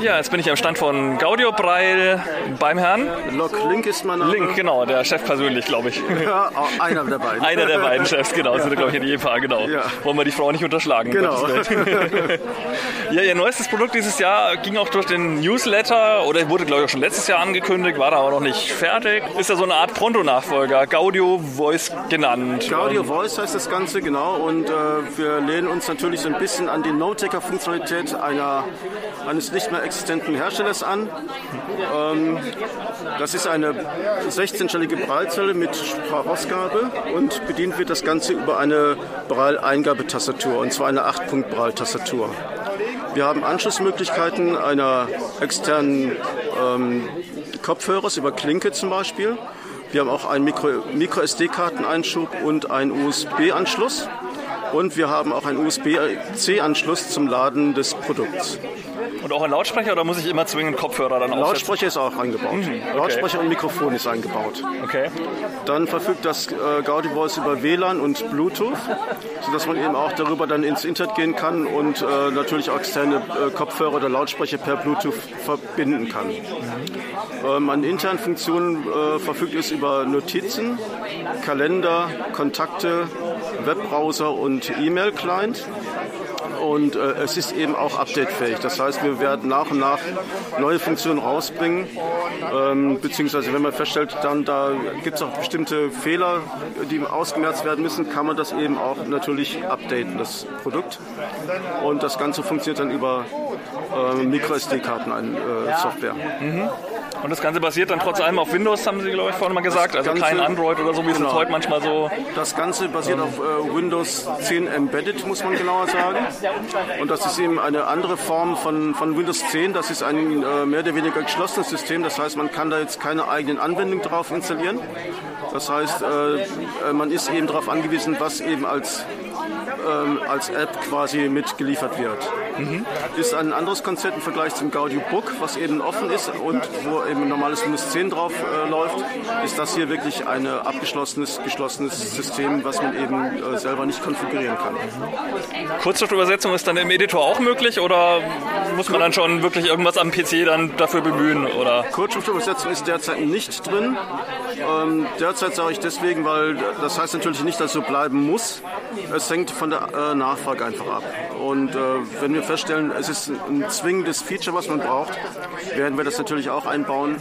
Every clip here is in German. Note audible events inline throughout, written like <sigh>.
Ja, jetzt bin ich am Stand von Gaudio Breil beim Herrn. Lok Link ist mein Name. Link, genau, der Chef persönlich, glaube ich. <laughs> Ja, einer der beiden. Einer der beiden Chefs, genau, sind glaube ich in Fall, genau. Ja. Wollen wir die Frau nicht unterschlagen. Genau. <laughs> Ja, ihr neuestes Produkt dieses Jahr ging auch durch den Newsletter oder wurde glaube ich auch schon letztes Jahr angekündigt, war da aber noch nicht fertig. Ist ja so eine Art Pronto-Nachfolger, Gaudio Voice genannt. Gaudio Voice heißt das Ganze, genau. Und äh, wir lehnen uns natürlich so ein bisschen an die No-Taker-Funktionalität einer, eines nicht mehr existenten Herstellers an. Ähm, das ist eine 16-stellige Braillezelle mit Sprachausgabe und bedient wird das Ganze über eine Braille-Eingabetastatur und zwar eine 8-Punkt-Braille-Tastatur. Wir haben Anschlussmöglichkeiten einer externen ähm, Kopfhörers über Klinke zum Beispiel. Wir haben auch einen Micro- Micro-SD-Karteneinschub und einen USB-Anschluss. Und wir haben auch einen USB-C-Anschluss zum Laden des Produkts. Und auch ein Lautsprecher oder muss ich immer zwingend Kopfhörer dann aufsetzen? Lautsprecher ist auch eingebaut. Lautsprecher und Mikrofon ist eingebaut. Okay. Dann verfügt das äh, Gaudi Voice über WLAN und Bluetooth, sodass man eben auch darüber dann ins Internet gehen kann und äh, natürlich auch externe äh, Kopfhörer oder Lautsprecher per Bluetooth verbinden kann. Ähm, an internen Funktionen äh, verfügt es über Notizen, Kalender, Kontakte, Webbrowser und E-Mail-Client. Und äh, es ist eben auch updatefähig. Das heißt, wir werden nach und nach neue Funktionen rausbringen. Ähm, beziehungsweise wenn man feststellt, dann da gibt es auch bestimmte Fehler, die ausgemerzt werden müssen, kann man das eben auch natürlich updaten, das Produkt. Und das Ganze funktioniert dann über äh, Micro-SD-Karten-Software. Und das Ganze basiert dann trotz allem auf Windows, haben Sie, glaube ich, vorhin mal gesagt. Also Ganze- kein Android oder so, wie es Genau. heute manchmal so. Das Ganze basiert auf äh, Windows 10 Embedded, muss man genauer sagen. Und das ist eben eine andere Form von, von Windows 10. Das ist ein äh, mehr oder weniger geschlossenes System. Das heißt, man kann da jetzt keine eigenen Anwendungen drauf installieren. Das heißt, äh, äh, man ist eben darauf angewiesen, was eben als, ähm, als App quasi mitgeliefert wird. Ist ein anderes Konzept im Vergleich zum Gaudio Book, was eben offen ist und wo eben ein normales Windows 10 drauf äh, läuft, ist das hier wirklich ein abgeschlossenes, geschlossenes System, was man eben äh, selber nicht konfigurieren kann. Kurzschriftübersetzung ist dann im Editor auch möglich oder muss man dann schon wirklich irgendwas am PC dann dafür bemühen? Oder? Kurzschriftübersetzung ist derzeit nicht drin. Ähm, derzeit sage ich deswegen, weil das heißt natürlich nicht, dass es so bleiben muss. Es hängt von der äh, Nachfrage einfach ab. Und äh, wenn wir feststellen, es ist ein zwingendes Feature, was man braucht, werden wir das natürlich auch einbauen.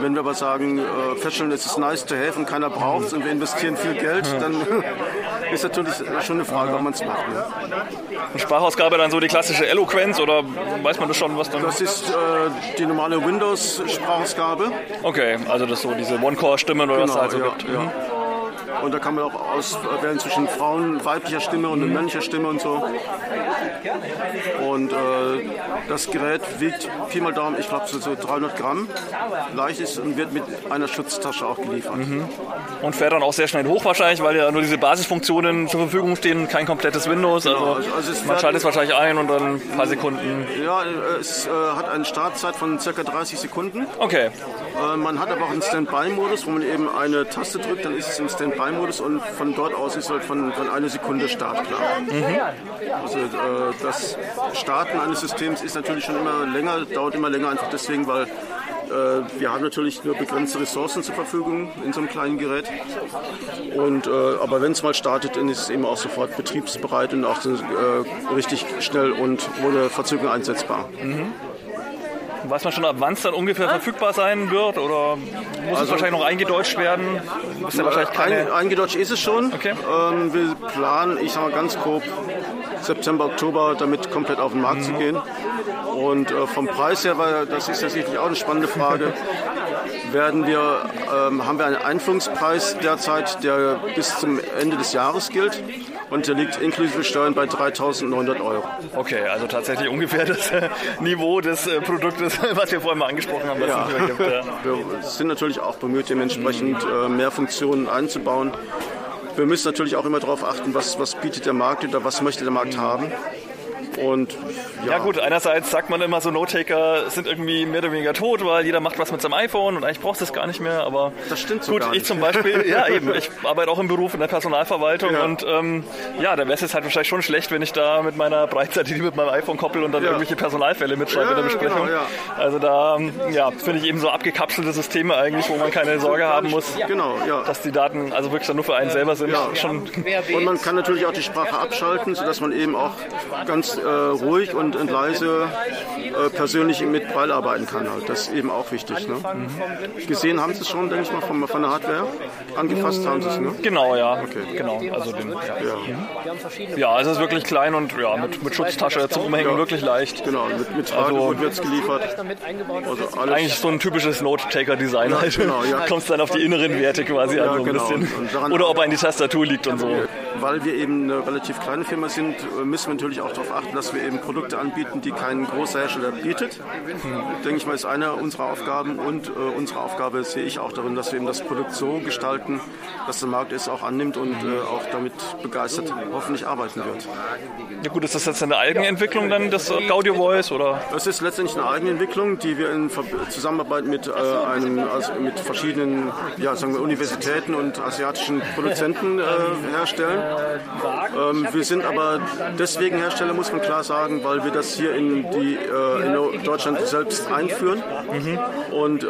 Wenn wir aber sagen, äh, feststellen, es ist nice to have und keiner braucht es und wir investieren viel Geld, dann <laughs> ist natürlich schon eine Frage, ob man es macht. Ne? Sprachausgabe dann so die klassische Eloquenz oder weiß man das schon, was dann. Das ist äh, die normale Windows-Sprachausgabe. Okay, also das so diese One-Core-Stimmen oder was es halt so ja, gibt. Mhm. Und da kann man auch auswählen zwischen Frauen, weiblicher Stimme und männlicher Stimme und so. Und äh, das Gerät wiegt Pi mal Daumen, ich glaube so, so 300 Gramm, leicht ist und wird mit einer Schutztasche auch geliefert. Und fährt dann auch sehr schnell hoch wahrscheinlich, weil ja nur diese Basisfunktionen zur Verfügung stehen, kein komplettes Windows. Also, Genau, also- also es man schaltet es wahrscheinlich ein und dann ein paar Sekunden. Ja, äh, es äh, hat eine Startzeit von ca. 30 Sekunden. Okay, Äh, man hat aber auch einen Standby-Modus, wo man eben eine Taste drückt, dann ist es im Standby-Modus und von dort aus ist halt von, von einer Sekunde startklar. Also äh, das Starten eines Systems ist natürlich schon immer länger, dauert immer länger, einfach deswegen, weil äh, wir haben natürlich nur begrenzte Ressourcen zur Verfügung in so einem kleinen Gerät. Und, äh, aber wenn es mal startet, dann ist es eben auch sofort betriebsbereit und auch äh, richtig schnell und ohne Verzögerung einsetzbar. Weiß man schon, ab wann es dann ungefähr verfügbar sein wird oder muss es wahrscheinlich noch eingedeutscht werden? Ist ja wahrscheinlich keine. Ein, eingedeutscht ist es schon. Okay. Ähm, wir planen, ich sage mal ganz grob, September, Oktober damit komplett auf den Markt Mhm. zu gehen. Und äh, vom Preis her, weil das ist ja sicherlich auch eine spannende Frage, <laughs> werden wir, ähm, haben wir einen Einführungspreis derzeit, der bis zum Ende des Jahres gilt. Und der liegt inklusive Steuern bei 3.900 Euro. Okay, also tatsächlich ungefähr das äh, Niveau des äh, Produktes, <laughs> was wir vorhin mal angesprochen haben, was Ja. gibt. Ja. Wir sind natürlich auch bemüht, dementsprechend äh, mehr Funktionen einzubauen. Wir müssen natürlich auch immer darauf achten, was, was bietet der Markt oder was möchte der Markt haben. Und ja. ja. gut, einerseits sagt man immer so, Note-Taker sind irgendwie mehr oder weniger tot, weil jeder macht was mit seinem iPhone und eigentlich brauchst du es gar nicht mehr. Aber das stimmt so gut. ich zum Beispiel, <laughs> ja eben, ich arbeite auch im Beruf in der Personalverwaltung ja. und ähm, ja, da wäre es jetzt halt wahrscheinlich schon schlecht, wenn ich da mit meiner Breitseite die mit meinem iPhone koppel und dann ja. irgendwelche Personalfälle mitschreibe in der Besprechung. Genau, also da ja, finde ich eben so abgekapselte Systeme eigentlich, wo man keine Sorge haben muss, genau, dass die Daten also wirklich dann nur für einen selber sind. Schon und man kann natürlich auch die Sprache abschalten, sodass man eben auch ganz äh, ruhig und leise äh, persönlich mit Braille arbeiten kann. Halt. Das ist eben auch wichtig. Ne? Mhm. Gesehen haben Sie es schon, denke ich mal, von, von der Hardware? Angefasst haben Sie es, ne? Genau, ja. Okay. Genau, also den, ja. Ja. also es ist wirklich klein und ja, mit, mit Schutztasche zum Umhängen ja. wirklich leicht. Genau, mit, mit also, wird es geliefert. Also alles eigentlich so ein typisches Note-Taker-Design. Ja, halt. genau, ja. Kommst dann auf die inneren Werte quasi an so ein genau. bisschen. Oder ob er in die Tastatur liegt und so. Weil wir eben eine relativ kleine Firma sind, müssen wir natürlich auch darauf achten, dass wir eben Produkte anbieten, die kein großer Hersteller bietet. Hm. Denke ich mal, ist eine unserer Aufgaben und äh, unsere Aufgabe sehe ich auch darin, dass wir eben das Produkt so gestalten, dass der Markt es auch annimmt und äh, auch damit begeistert hoffentlich arbeiten wird. Ja gut, ist das jetzt eine Eigenentwicklung dann, das Gaudio Voice oder? Es ist letztendlich eine Eigenentwicklung, die wir in Zusammenarbeit mit äh, einem, also mit verschiedenen, ja, sagen wir Universitäten und asiatischen Produzenten äh, herstellen. Ähm, wir sind aber deswegen Hersteller, muss man klar sagen, weil wir das hier in, die, äh, in Deutschland selbst einführen. Mhm. Und äh,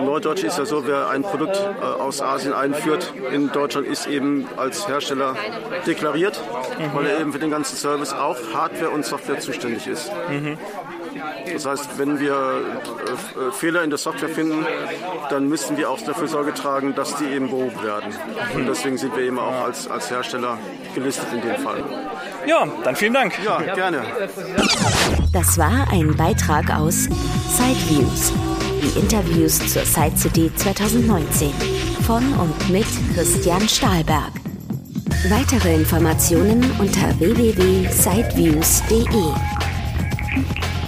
Neudeutsch ist ja so, wer ein Produkt äh, aus Asien einführt, in Deutschland ist eben als Hersteller deklariert, mhm. weil er eben für den ganzen Service auch Hardware und Software zuständig ist. Mhm. Das heißt, wenn wir äh, Fehler in der Software finden, dann müssen wir auch dafür Sorge tragen, dass die eben behoben werden. Und deswegen sind wir eben auch als, als Hersteller gelistet in dem Fall. Ja, dann vielen Dank. Ja, gerne. Das war ein Beitrag aus Sideviews, die Interviews zur Side City 2019 von und mit Christian Stahlberg. Weitere Informationen unter www.sideviews.de.